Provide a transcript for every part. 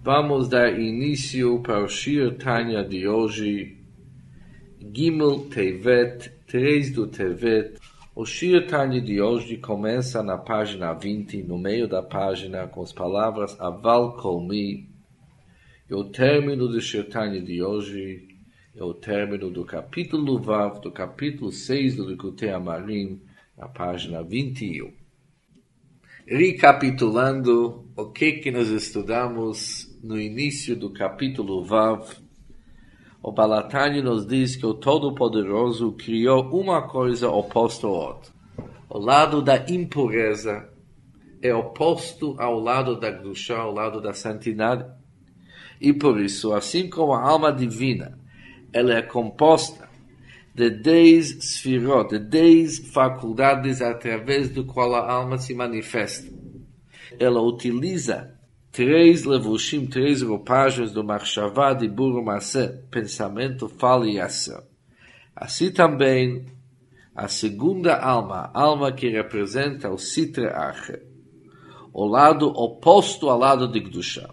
Vamos dar início para o Shir Tanya de hoje, Gimel Tevet, 3 do Tevet. O Shir Tanya de hoje começa na página 20, no meio da página, com as palavras Aval Kolmi. E o término do Shir Tanya de hoje é o término do capítulo Vav, do capítulo 6 do Likutei Amarim, na página 21. Recapitulando o que que nós estudamos no início do capítulo Vav, o Balatani nos diz que o Todo-Poderoso criou uma coisa oposta ao outro. O lado da impureza é oposto ao lado da Gdusha, ao lado da santidade. E por isso, assim como a alma divina, ela é composta de dez sfirot, de dez faculdades através do qual a alma se manifesta. Ela utiliza três levushim, três roupagens do Marshavá de Burumase, pensamento, fala e ação. Assim também, a segunda alma, alma que representa o Sitra Acher, o lado oposto ao lado de Gdusha,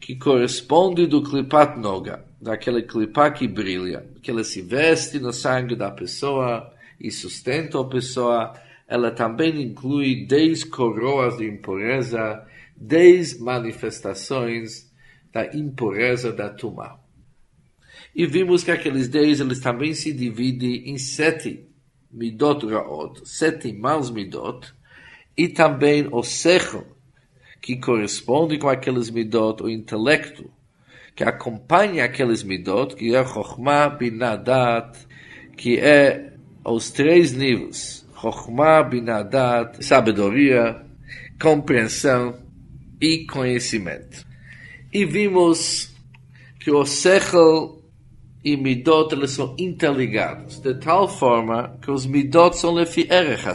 que corresponde do Klipat Noga, daquele clipá que brilha, que ela se veste no sangue da pessoa e sustenta a pessoa, ela também inclui dez coroas de impureza, dez manifestações da impureza da tumá. E vimos que aqueles dez, eles também se dividem em sete midot raot, sete maus midot, e também o secho, que corresponde com aqueles midot, o intelecto, que acompanha aqueles midot, que é Chokhmah Binadat, que é os três níveis, Chokhmah Binadat, sabedoria, compreensão e conhecimento. E vimos que o Sechel e Midot eles são interligados, de tal forma que os Midot são lefi erech ha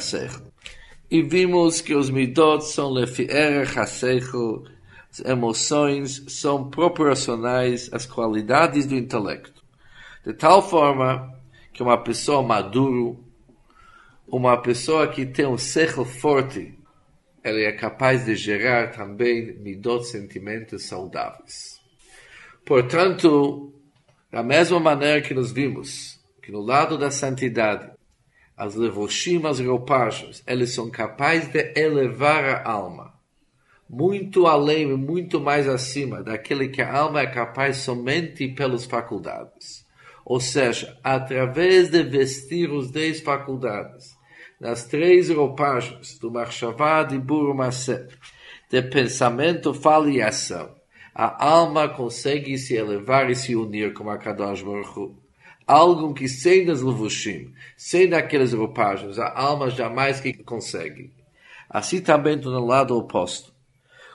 E vimos que os Midot são lefi erech ha as emoções são proporcionais às qualidades do intelecto. De tal forma que uma pessoa madura, uma pessoa que tem um sechel forte, ela é capaz de gerar também midot sentimentos saudáveis. Portanto, da mesma maneira que nós vimos que no lado da santidade, as levoshim, as roupagens, eles são capazes de elevar a alma muito além, muito mais acima daquele que a alma é capaz somente pelas faculdades. Ou seja, através de vestir os dez faculdades, nas três roupagens do Marshavá de Burumase, de pensamento, fala e ação, a alma consegue se elevar e se unir com a Kadosh Baruch. Algo que sem as levushim, sem aquelas roupagens, a alma jamais que consegue. Assim também no lado oposto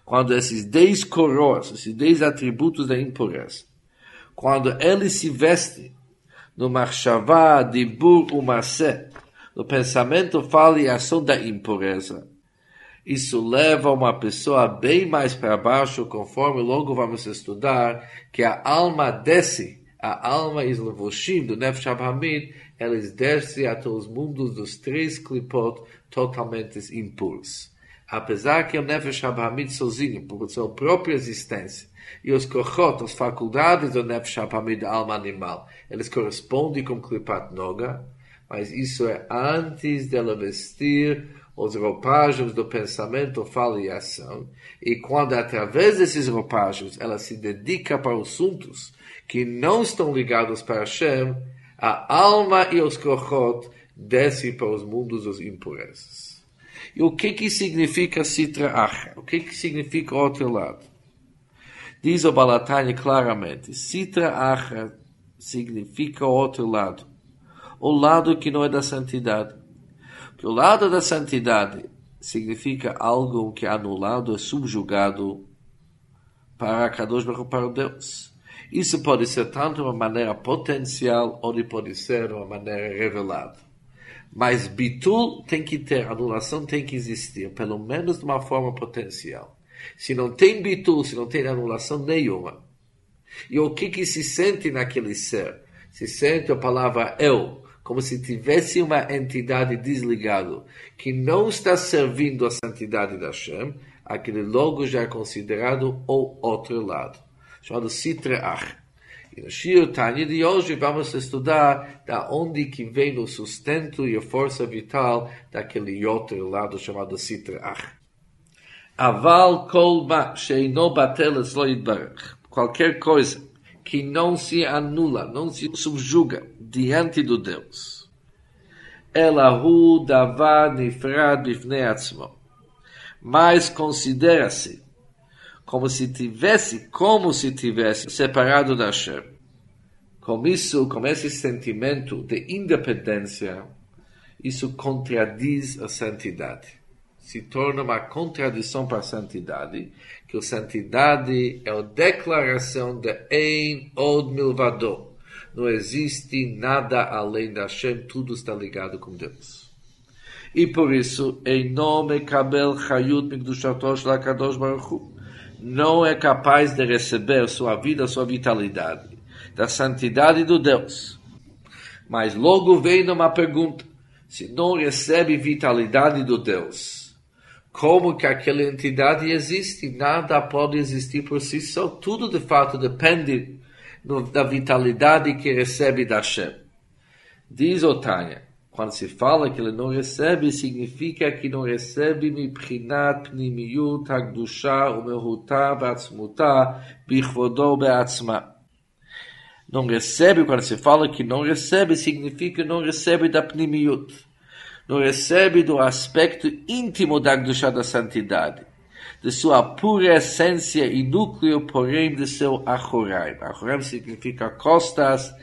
quando esses dez coroas, esses dez atributos da impureza, quando ele se veste no marchavá, dibur, umase, no pensamento, fala e ação da impureza, isso leva uma pessoa bem mais para baixo, conforme logo vamos estudar, que a alma desce, a alma os levushim do Nefesh Hamid, eles descem até os mundos dos três clipot totalmente impuros. Apesar que o Nefesh Abhamid sozinho, por sua própria existência, e os kochot, as faculdades do Nefesh Abhamid da alma animal, eles correspondem com Klipat Noga, mas isso é antes dela vestir os roupagens do pensamento, fala e ação, e quando através desses roupagens ela se dedica para assuntos que não estão ligados para Hashem, a alma e os kochot descem para os mundos dos impurezas. E o que que significa Sitra Acha? O que que significa outro lado? Diz o Balatani claramente, Sitra Acha significa outro lado. O lado que não é da santidade. Porque o lado da santidade significa algo que é anulado, é subjugado para Kadosh Baruch para Deus. Isso pode ser tanto uma maneira potencial ou pode ser uma maneira revelada. Mas bitul tem que ter, anulação tem que existir, pelo menos de uma forma potencial. Se não tem bitul, se não tem anulação nenhuma. E o que que se sente naquele ser? Se sente a palavra eu, como se tivesse uma entidade desligada, que não está servindo a santidade da Hashem, aquele logo já é considerado o outro lado, chamado Sitreach. E no Shir Tanya de hoje vamos estudar da onde que vem o sustento e a força vital daquele outro lado chamado Sitreach. Aval kol ma sheino batel Qualquer coisa que não se anula, não se subjuga diante do Deus. Ela hu davar nifrad mas considera-se como se tivesse, como se tivesse separado da Hashem. Com isso, com esse sentimento de independência, isso contradiz a santidade. Se torna uma contradição para a santidade, que a santidade é a declaração de Ein Od Milvado. Não existe nada além da Hashem, tudo está ligado com Deus e por isso, em nome Kabel Chayut Mikdushatosh Lakadosh Baruch não é capaz de receber sua vida, sua vitalidade, da santidade do Deus. Mas logo vem uma pergunta: se não recebe vitalidade do Deus, como que aquela entidade existe? Nada pode existir por si só. Tudo de fato depende da vitalidade que recebe da Shem Diz o Tanya, quando se fala que ele não recebe, significa que não recebe miprinat pnimiyut hagdusha umehuta v'atzmuta bichvodo be'atzma. Não recebe, quando se fala que não recebe, significa que não recebe da pnimiyut. Não recebe do aspecto íntimo da Hagdushá da santidade. De sua pura essência e núcleo, porém, de seu achoraim. Achoraim significa costas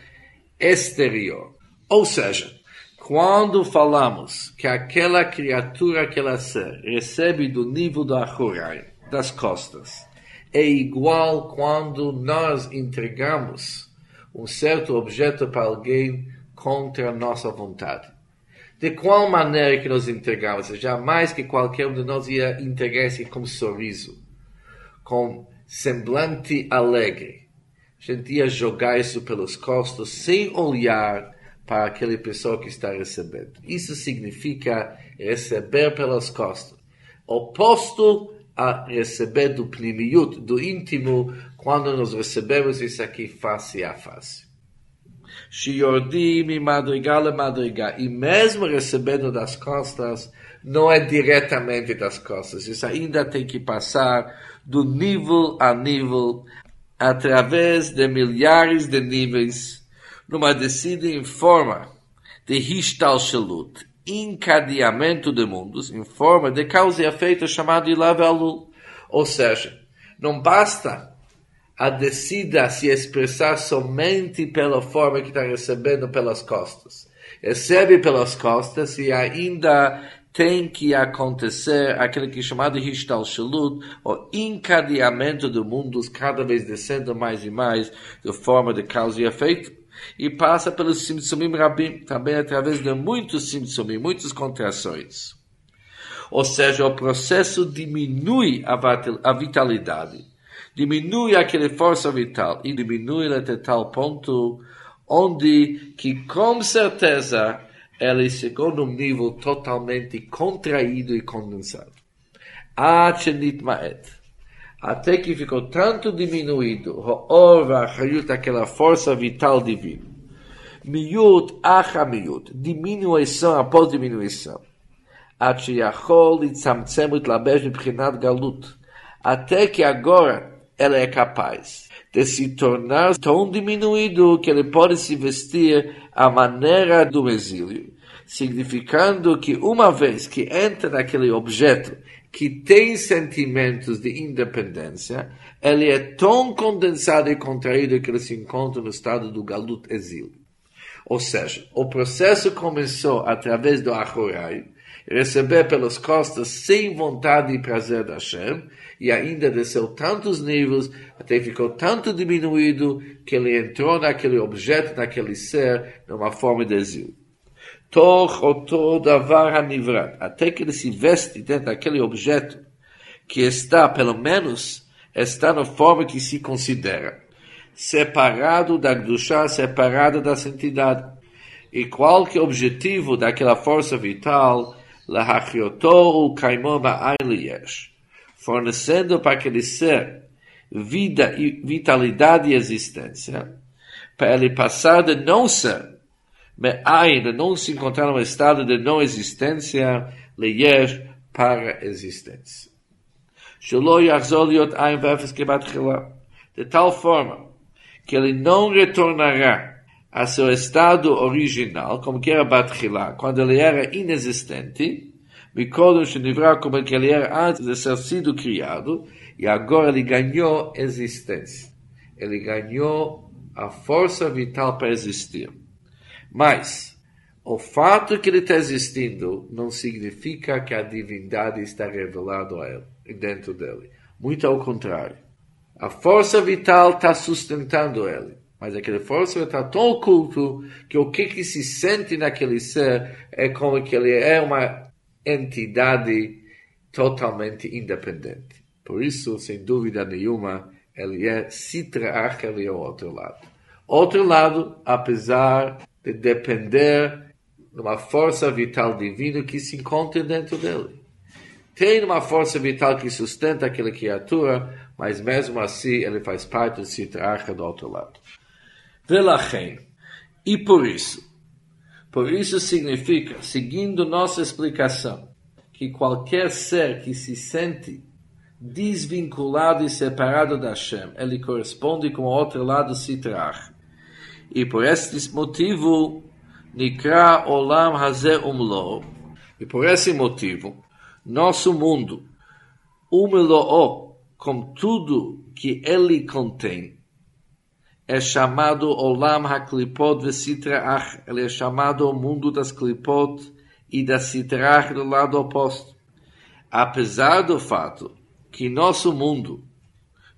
exterior. Ou seja, quando falamos que aquela criatura, aquela ser, recebe do nível da Ahurai, das costas, é igual quando nós entregamos um certo objeto para alguém contra a nossa vontade. De qual maneira que nós entregamos? Jamais que qualquer um de nós ia entregar isso com sorriso, com semblante alegre. A gente ia jogar isso pelos costas sem olhar para aquela pessoa que está recebendo. Isso significa receber pelas costas. Oposto a receber do pnimiut, do íntimo, quando nós recebemos isso aqui face a face. Shiordim e madrigal madrigal. E mesmo recebendo das costas, não é diretamente das costas. Isso ainda tem que passar do nível a nível, através de milhares de níveis numa descida em forma de Hishtalshalut, encadeamento de mundos, em forma de causa e efeito chamado Ilavelul. Ou seja, não basta a descida se expressar somente pela forma que está recebendo pelas costas. Recebe pelas costas e ainda tem que acontecer aquele que é chamado Hishtalshalut, o encadeamento de mundos cada vez descendo mais e mais de forma de causa e efeito e passa pelos Simtsumim Rabim, também através de muitos Simtsumim, muitas contrações. Ou seja, o processo diminui a vitalidade, diminui aquela força vital e diminui até tal ponto onde que com certeza ela chegou num nível totalmente contraído e condensado. Até que ficou tanto diminuído o orva aquela força vital divina. Miut acha miut, diminuição após diminuição. Até que agora ela é capaz de se tornar tão diminuído que ele pode se vestir à maneira do exílio, significando que uma vez que entra naquele objeto que tem sentimentos de independência, ele é tão condensado e contraído que ele se encontra no estado do galut exílio. Ou seja, o processo começou através do Achorai, receber pelas costas sem vontade e prazer da Hashem, e ainda desceu tantos níveis, até ficou tanto diminuído, que ele entrou naquele objeto, naquele ser, numa forma de exílio. Toch oto davar hanivrat, até que ele se veste dentro daquele objeto que está, pelo menos, está na forma que se considera, separado da Gdusha, separado da santidade. E qual que é o objetivo daquela força vital, lahachioto kaimoma fornecendo para aquele ser vida, vitalidade e existência, para ele passar de não ser, de não se encontrar num estado de não existência, ler para existência. De tal forma que ele não retornará a seu estado original, como que era Batchila, quando ele era inexistente, Mikodom Shenivra, como que ele era antes de ser sido criado, e agora ele ganhou existência. Ele ganhou a força vital para existir. Mas, o fato que ele está existindo não significa que a divindade está revelada a ele, dentro dele. Muito ao contrário. A força vital está sustentando ele. Mas aquela força está tão oculto que o que, que se sente naquele ser é como que ele é uma entidade totalmente independente. Por isso, sem dúvida nenhuma, ele é Sitra ele é o outro lado. Outro lado, apesar de depender de uma força vital divina que se encontra dentro dele. Tem uma força vital que sustenta aquela criatura, mas mesmo assim ele faz parte do Sitra do outro lado. Velachem. E por isso, por isso significa, seguindo nossa explicação, que qualquer ser que se sente desvinculado e separado da Hashem, ele corresponde com o outro lado Sitrach. E por este motivo, Nikra Olam Hazeh Umlo. E por esse motivo, nosso mundo, Umlo, com tudo que ele contém, é chamado Olam HaKlipot Vesitrach. Ele é chamado o mundo das Klipot e da Sitrach do lado oposto. Apesar do fato que nosso mundo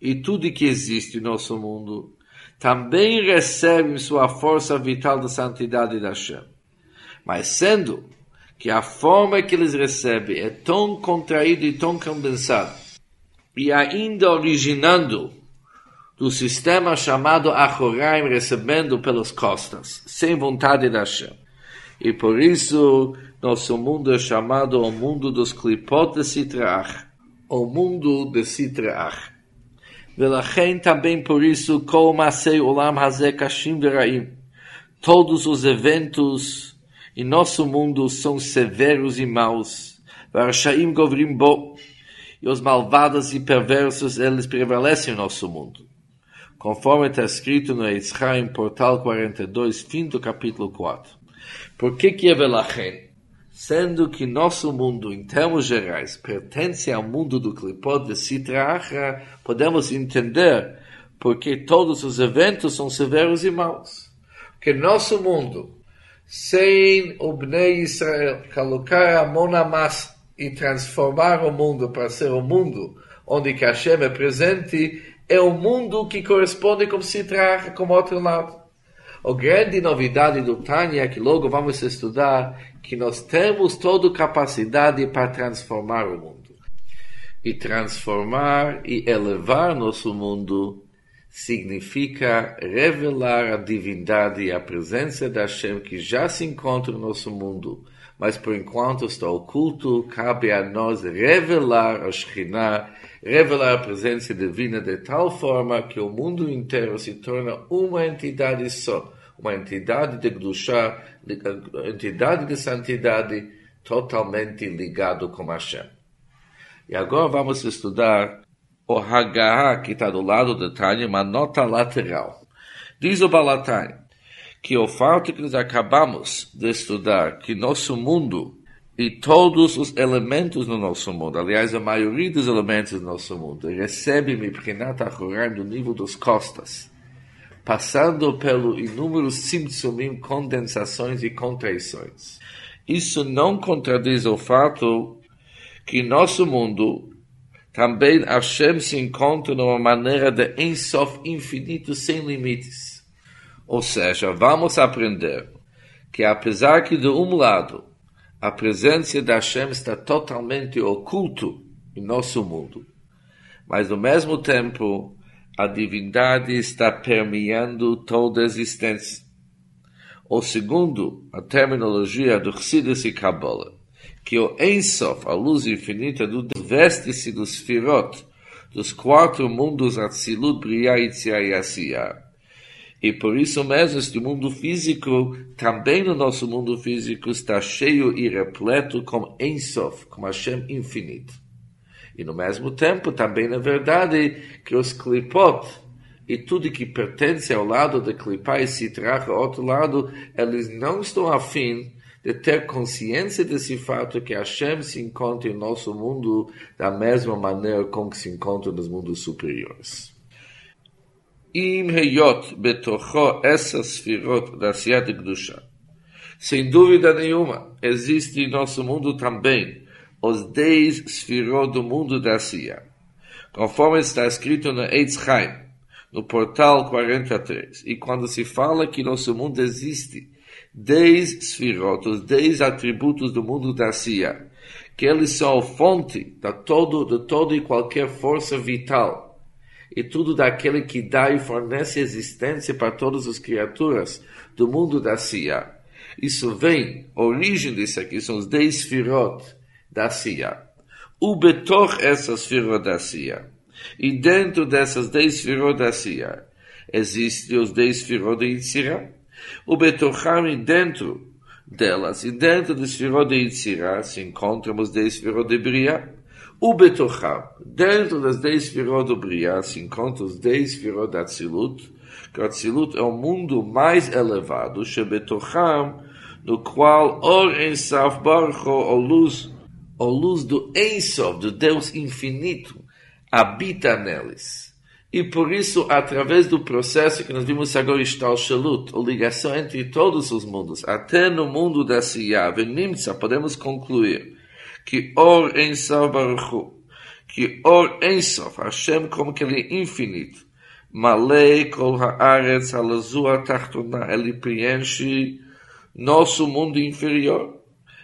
e tudo que existe no nosso mundo também recebe sua força vital da santidade da Hashem. Mas sendo que a forma que eles recebem é tão contraída e tão condensada, e ainda originando do sistema chamado Achoraim, recebendo pelas costas, sem vontade da Hashem. E por isso, nosso mundo é chamado o mundo dos Klipot de Sitrach, o mundo de Sitrach. Velachem também por isso, Kol Masei Olam Hazeh Kashim Veraim. Todos os eventos em nosso mundo são severos e maus. Varashaim Govrim Bo. E os malvados e perversos, eles prevalecem em nosso mundo conforme está escrito no Yitzchaim, portal 42, fim do capítulo 4. Por que que é Velachem? Sendo que nosso mundo, em termos gerais, pertence ao mundo do Klipot de Sitra podemos entender porque todos os eventos são severos e maus. Que nosso mundo, sem o Bnei Israel colocar a mão na massa e transformar o mundo para ser o mundo onde Hashem é presente, é o mundo que corresponde com Sitra, como outro lado. A grande novidade do Tânia, que logo vamos estudar, que nós temos toda capacidade para transformar o mundo. E transformar e elevar nosso mundo significa revelar a divindade e a presença da Hashem que já se encontra no nosso mundo, mas por enquanto está oculto, cabe a nós revelar a Shekhinah revelar a presença divina de tal forma que o mundo inteiro se torna uma entidade só, uma entidade de Gdushá, entidade de santidade totalmente ligado com Hashem. E agora vamos estudar o Hagah, que está do lado do Tânia, uma nota lateral. Diz o Balatani que o fato que nós acabamos de estudar, que nosso mundo e todos os elementos no nosso mundo, aliás, a maioria dos elementos do nosso mundo, recebe Miprinat Achoraim do nível dos costas, passando pelo inúmeros simtsumim, condensações e contraições. Isso não contradiz o fato que nosso mundo também Hashem se encontra numa maneira de ensof infinito sem limites. Ou seja, vamos aprender que apesar que de um lado a presença da Hashem está totalmente oculto em nosso mundo. Mas, ao mesmo tempo, a divindade está permeando toda a existência. Ou segundo a terminologia do Chassidus e Kabbalah, que o Ensof, a luz infinita do veste-se dos Firot, dos quatro mundos Atzilut, Briah, Yitzhak e Asiyah. E por isso mesmo este mundo físico, também no nosso mundo físico, está cheio e repleto com Ensof, com Hashem infinito. E no mesmo tempo, também na verdade, que os Klipot, e tudo que pertence ao lado de Klipá e Sitrach, ao outro lado, eles não estão afim de ter consciência desse fato que Hashem se encontra em nosso mundo da mesma maneira como se encontra nos mundos superiores. Im heyot betocho essa sfirot da Siat Gdusha. Sem dúvida nenhuma, existe em nosso mundo também os dez sfirot do mundo da Sia. Conforme está escrito no Eitz Chaim, no portal 43. E quando se fala que nosso mundo existe dez sfirot, os dez atributos do mundo da Sia, que eles são a fonte de todo, de toda e qualquer força vital e tudo daquele que dá e fornece existência para todas as criaturas do mundo da Sia. Isso vem, a origem disso aqui são os dez firot da Sia. O betor essas firot da Sia. E dentro dessas dez firot da Sia, existem os dez firot de Yitzirah. O betocham dentro delas, e dentro dos firot de Yitzirah, se encontram os dez firot de Bria. O Betocham, dentro das dez firot do Briá, se encontra os dez firot da Tzilut, que o Atzilut é o mundo mais elevado, Shebetocham, no qual Or Ensaf Baruch a luz, a luz do Ensof, do Deus infinito, habita neles. E por isso, através do processo que nós vimos agora, está o Shalut, a ligação entre todos os mundos, até no mundo da Siyah, Venimtza, podemos concluir que Or Ensof Baruchu, que Or Ensof, Hashem como que ele é infinito, Malei Kol Haaretz Halazua Tachtona, ele preenche nosso mundo inferior.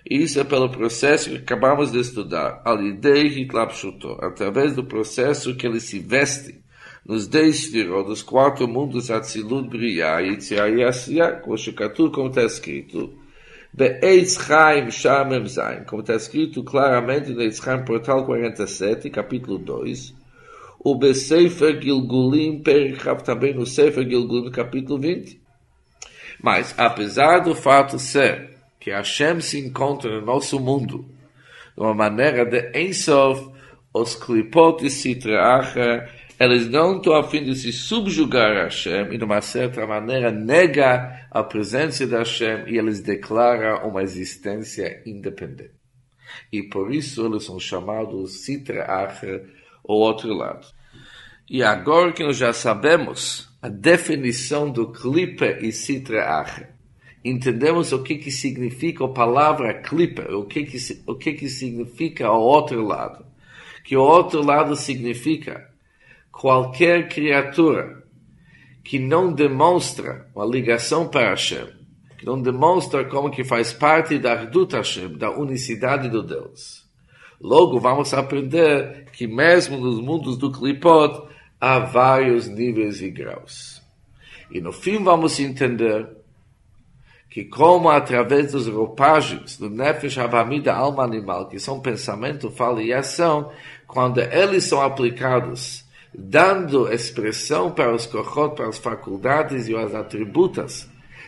Isso é pelo processo que acabamos de estudar, Alidei Hitlapshuto, através do processo que ele se veste nos dez firot dos quatro mundos Atzilut Briah, Yitzhak e Asiyah, como está escrito, Be'etz Chaim Shamem como está escrito claramente no Eitz Chaim Portal 47, capítulo 2, o Be'sefer Gilgulim Perichav também no Sefer Gilgulim, capítulo 20. Mas, apesar do fato ser que Hashem se encontra no nosso mundo de uma maneira de Ensof, os Klipot e Sitra eles não estão a fim de se subjugar a Hashem e, de uma certa maneira, nega a presença de Hashem e eles declaram uma existência independente. E por isso eles são chamados Sitra Acher, ou outro lado. E agora que nós já sabemos a definição do Klipa e Sitra Acher, entendemos o que, que significa a palavra Klipa, o que, que, o que, que significa o outro lado. Que o outro lado significa qualquer criatura que não demonstra uma ligação para Hashem, que não demonstra como que faz parte da Ardut Hashem, da unicidade do Deus. Logo, vamos aprender que mesmo nos mundos do Klipot, há vários níveis e graus. E no fim vamos entender que como através dos roupagens do Nefesh Habami da alma animal, que são pensamento, fala e ação, quando eles são aplicados dando expressão para os kohot, para as faculdades e os atributos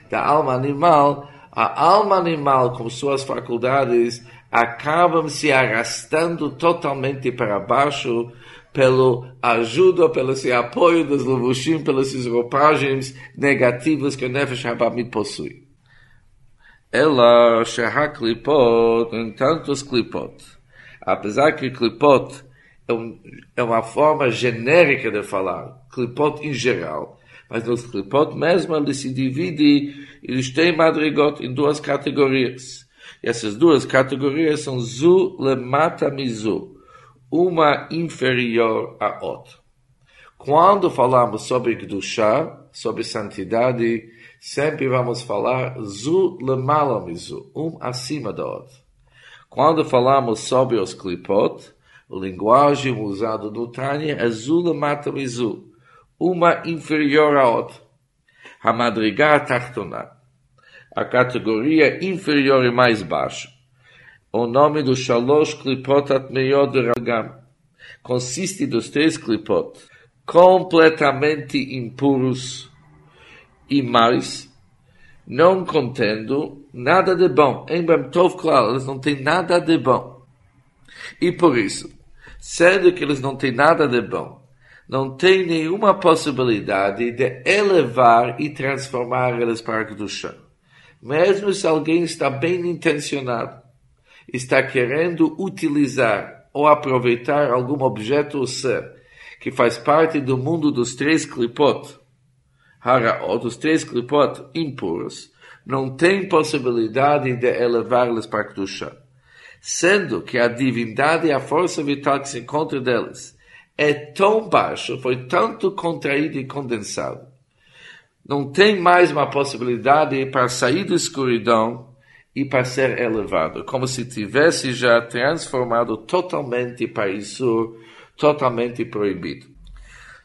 da alma animal, a alma animal com suas faculdades acabam se arrastando totalmente para baixo pelo ajuda, pelo apoio dos levushim, pelas roupagens negativas que o Nefesh Habamid possui. Ela, Shehá Klipot, entanto os Klipot, apesar que Klipot é, um, é uma forma genérica de falar, clipot em geral. Mas nos clipot mesmo ele se divide, eles têm madrigot em duas categorias. E essas duas categorias são zu lemata mizu, uma inferior à outra. Quando falamos sobre Kedushá, sobre santidade, sempre vamos falar zu lemala mizu, um acima da outra. Quando falamos sobre os clipot, linguagem usada no Tânia é Zula Mata Mizu, uma inferior à outra. A madrigar tachtona, a categoria inferior e mais baixa. o nome do Shalosh Klipot Atmeyot de Ragam. Consiste dos três Klipot, completamente impuros e mais, não contendo nada de bom. Em Bem Tov, claro, eles não têm nada de bom. E por isso, sendo que eles não têm nada de bom, não tem nenhuma possibilidade de elevar e transformar eles para o chão. Mesmo se alguém está bem intencionado, está querendo utilizar ou aproveitar algum objeto ou ser que faz parte do mundo dos três clipot, haraot, dos três clipot impuros, não tem possibilidade de elevá-los para o chão. Sendo que a divindade e a força vital que se encontra deles é tão baixo, foi tanto contraído e condensado. Não tem mais uma possibilidade para sair da escuridão e para ser elevado, como se tivesse já transformado totalmente para isso, totalmente proibido.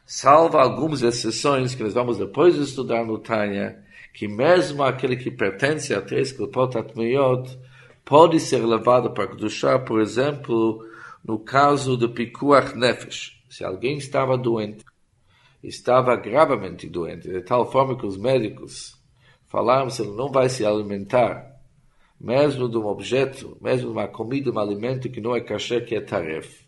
Salvo algumas exceções que nós vamos depois estudar no Tânia, que mesmo aquele que pertence a três Klipot Atmeyot pode ser levado para Kedushá, por exemplo, no caso do Pikuach Nefesh, se alguém estava doente, estava gravemente doente, de tal forma que os médicos falaram se ele não vai se alimentar, mesmo de um objeto, mesmo de uma comida, um alimento que não é cachê, que é taref.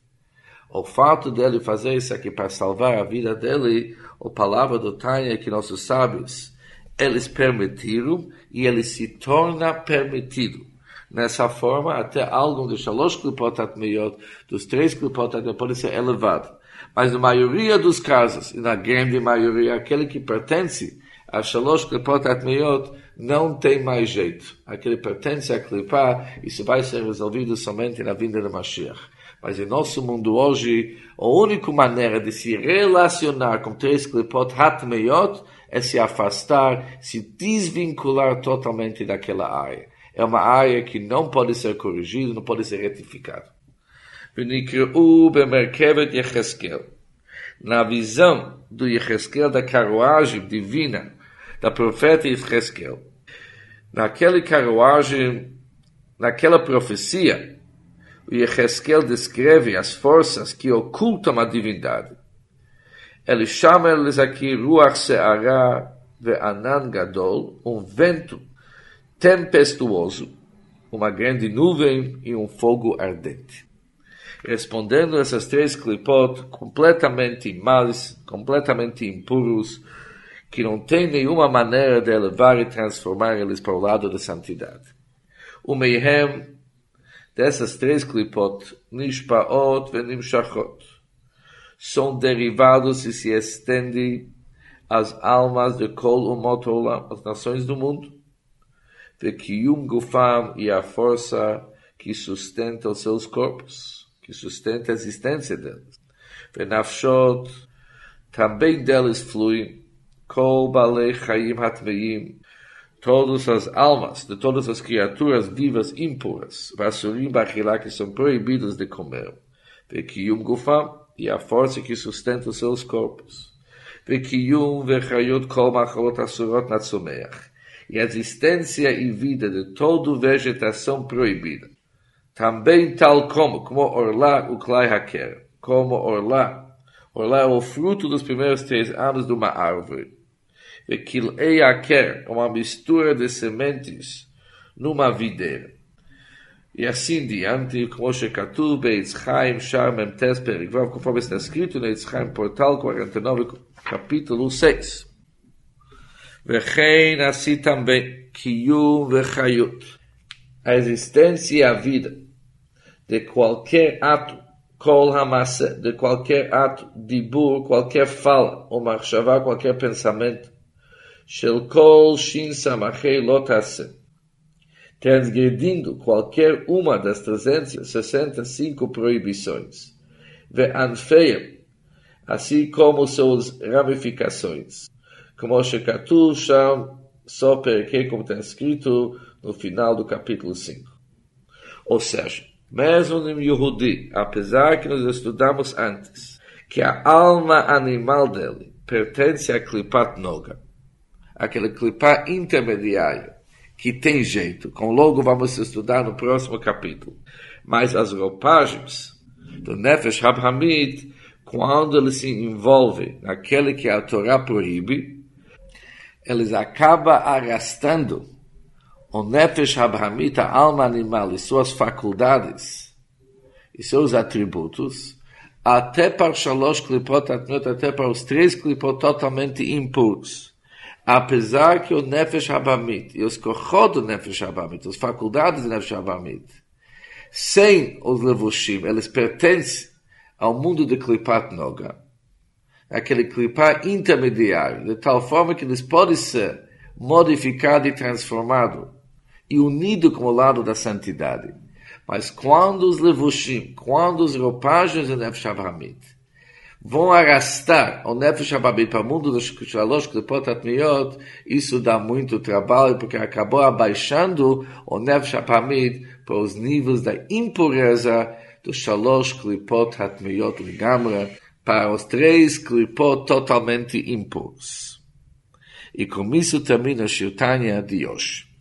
O fato dele fazer isso aqui para salvar a vida dele, a palavra do Tânia é que nossos sábios, eles permitiram e ele se torna permitido. Nessa forma, até algo de Shalosh Klipot Atmeyot, dos três Klipot Atmeyot, pode ser elevado. Mas na maioria dos casos, e na grande maioria, aquele que pertence a Shalosh Klipot Atmeyot não tem mais jeito. Aquele pertence a Klipá, isso vai ser resolvido somente na vinda de Mashiach. Mas em nosso mundo hoje, a única maneira de se relacionar com três Klipot Atmeyot é se afastar, se desvincular totalmente daquela área é uma área que não pode ser corrigida, não pode ser retificada. Na visão do Yecheskel, da carruagem divina, da profeta Yecheskel, naquela carruagem, naquela profecia, o Yecheskel descreve as forças que ocultam a divindade. Ele chama-lhes aqui Ruach Seara ve'anan Gadol, um vento tempestuoso, uma grande nuvem e um fogo ardente respondendo essas três clipot completamente maus, completamente impuros, que não tem nenhuma maneira de elevar e transformar eles para o lado da santidade. O meihem dessas três clipot, nishpaot e nimshachot, são derivados e se estendem às almas de kol umot olam, as nações do mundo, de kiyum gufam e a força que sustenta os seus corpos que sustenta a existência deles. Venafshot, também deles flui, kol balei chaim hatveim, todas as almas de todas as criaturas vivas impuras, vasurim bachilá, que são proibidas de comer, vekiyum gufam, e a força que sustenta os seus corpos, vekiyum vechayot kol machalot asurot natsumeach, e existência e vida de toda vegetação proibida também tal como, como orlá o clay haker, como orlá, orlá é o fruto dos primeiros três anos de uma árvore. E kilei haker, uma mistura de sementes numa videira. E assim diante, como Shekatu, Beitz Chaim, Shar, Memtes, Perigvav, conforme está escrito no Eitz Chaim, portal 49, capítulo 6. Vechein assim também, Kiyum Vechayut. A existência e a vida de qualquer ato, kol hamasa, de qualquer ato, dibur, qualquer fala, ou marchavá, qualquer pensamento, shel kol shin samachei lotase, transgredindo qualquer uma das 365 proibições, ve anfeia, assim como suas ramificações, como Shekatu Sham, só porque, como está escrito no final do capítulo 5. Ou seja, mesmo no Yehudi, apesar que nós estudamos antes, que a alma animal dele pertence a Klipat Noga, aquele Klipat intermediário, que tem jeito, como logo vamos estudar no próximo capítulo. Mas as roupagens do Nefesh Habhamid, quando ele se envolve naquele que a Torá proíbe, eles acabam arrastando o Nefesh Habhamid, a alma animal e suas faculdades e seus atributos, até para Shalosh Klipot até para os três Klipot totalmente impuros. Apesar que o Nefesh Habamit e os Kochot do Nefesh Habamit, as faculdades do Nefesh Habamit, sem os Levushim, eles pertencem ao mundo de Klipat Noga, aquele Klipat intermediário, de tal forma que eles podem ser modificados e transformados e unidos com o lado da santidade. Mas quando os Levushim, quando os roupagens do Nefesh Habamit, vão arrastar o Nefesh Hababit para o mundo dos Shalosh Klipot Atmiot, isso dá muito trabalho, porque acabou abaixando o Nefesh Hababit para os níveis da impureza dos Shalosh Klipot Atmiot Ligamra, para os três Klipot totalmente impuros. E com isso termina a Shirtanya de hoje.